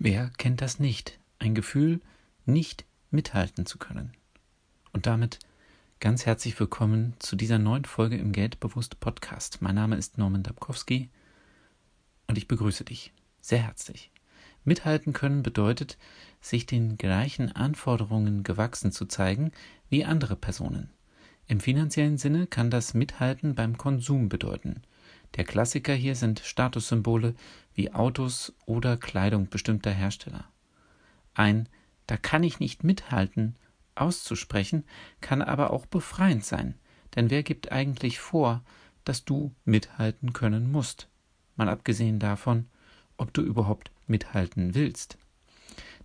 Wer kennt das nicht? Ein Gefühl, nicht mithalten zu können. Und damit ganz herzlich willkommen zu dieser neuen Folge im Geldbewusst Podcast. Mein Name ist Norman Dabkowski und ich begrüße dich sehr herzlich. Mithalten können bedeutet, sich den gleichen Anforderungen gewachsen zu zeigen wie andere Personen. Im finanziellen Sinne kann das Mithalten beim Konsum bedeuten. Der Klassiker hier sind Statussymbole wie Autos oder Kleidung bestimmter Hersteller. Ein da kann ich nicht mithalten auszusprechen, kann aber auch befreiend sein, denn wer gibt eigentlich vor, dass du mithalten können musst, mal abgesehen davon, ob du überhaupt mithalten willst.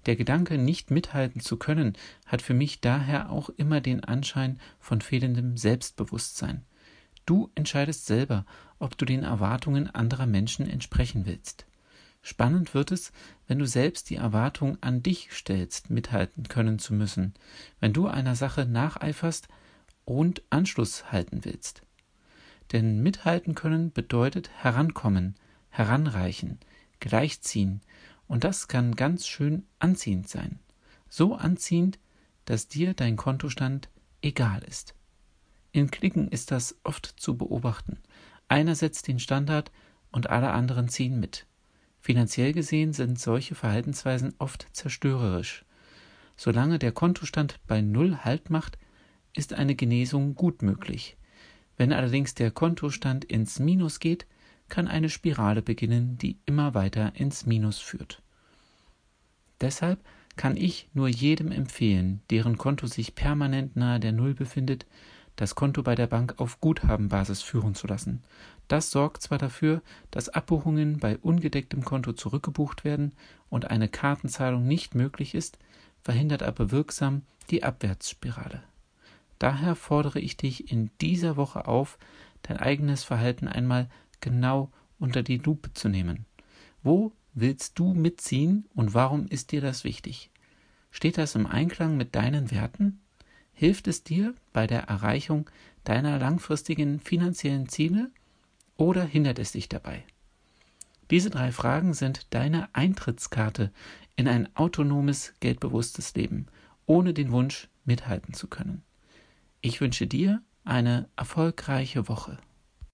Der Gedanke, nicht mithalten zu können, hat für mich daher auch immer den Anschein von fehlendem Selbstbewusstsein. Du entscheidest selber, ob du den Erwartungen anderer Menschen entsprechen willst. Spannend wird es, wenn du selbst die Erwartung an dich stellst, mithalten können zu müssen, wenn du einer Sache nacheiferst und Anschluss halten willst. Denn mithalten können bedeutet herankommen, heranreichen, gleichziehen, und das kann ganz schön anziehend sein. So anziehend, dass dir dein Kontostand egal ist. In Klicken ist das oft zu beobachten. Einer setzt den Standard und alle anderen ziehen mit. Finanziell gesehen sind solche Verhaltensweisen oft zerstörerisch. Solange der Kontostand bei Null Halt macht, ist eine Genesung gut möglich. Wenn allerdings der Kontostand ins Minus geht, kann eine Spirale beginnen, die immer weiter ins Minus führt. Deshalb kann ich nur jedem empfehlen, deren Konto sich permanent nahe der Null befindet, das Konto bei der Bank auf Guthabenbasis führen zu lassen. Das sorgt zwar dafür, dass Abbuchungen bei ungedecktem Konto zurückgebucht werden und eine Kartenzahlung nicht möglich ist, verhindert aber wirksam die Abwärtsspirale. Daher fordere ich dich in dieser Woche auf, dein eigenes Verhalten einmal genau unter die Lupe zu nehmen. Wo willst du mitziehen und warum ist dir das wichtig? Steht das im Einklang mit deinen Werten? Hilft es dir bei der Erreichung deiner langfristigen finanziellen Ziele oder hindert es dich dabei? Diese drei Fragen sind deine Eintrittskarte in ein autonomes, geldbewusstes Leben, ohne den Wunsch, mithalten zu können. Ich wünsche dir eine erfolgreiche Woche.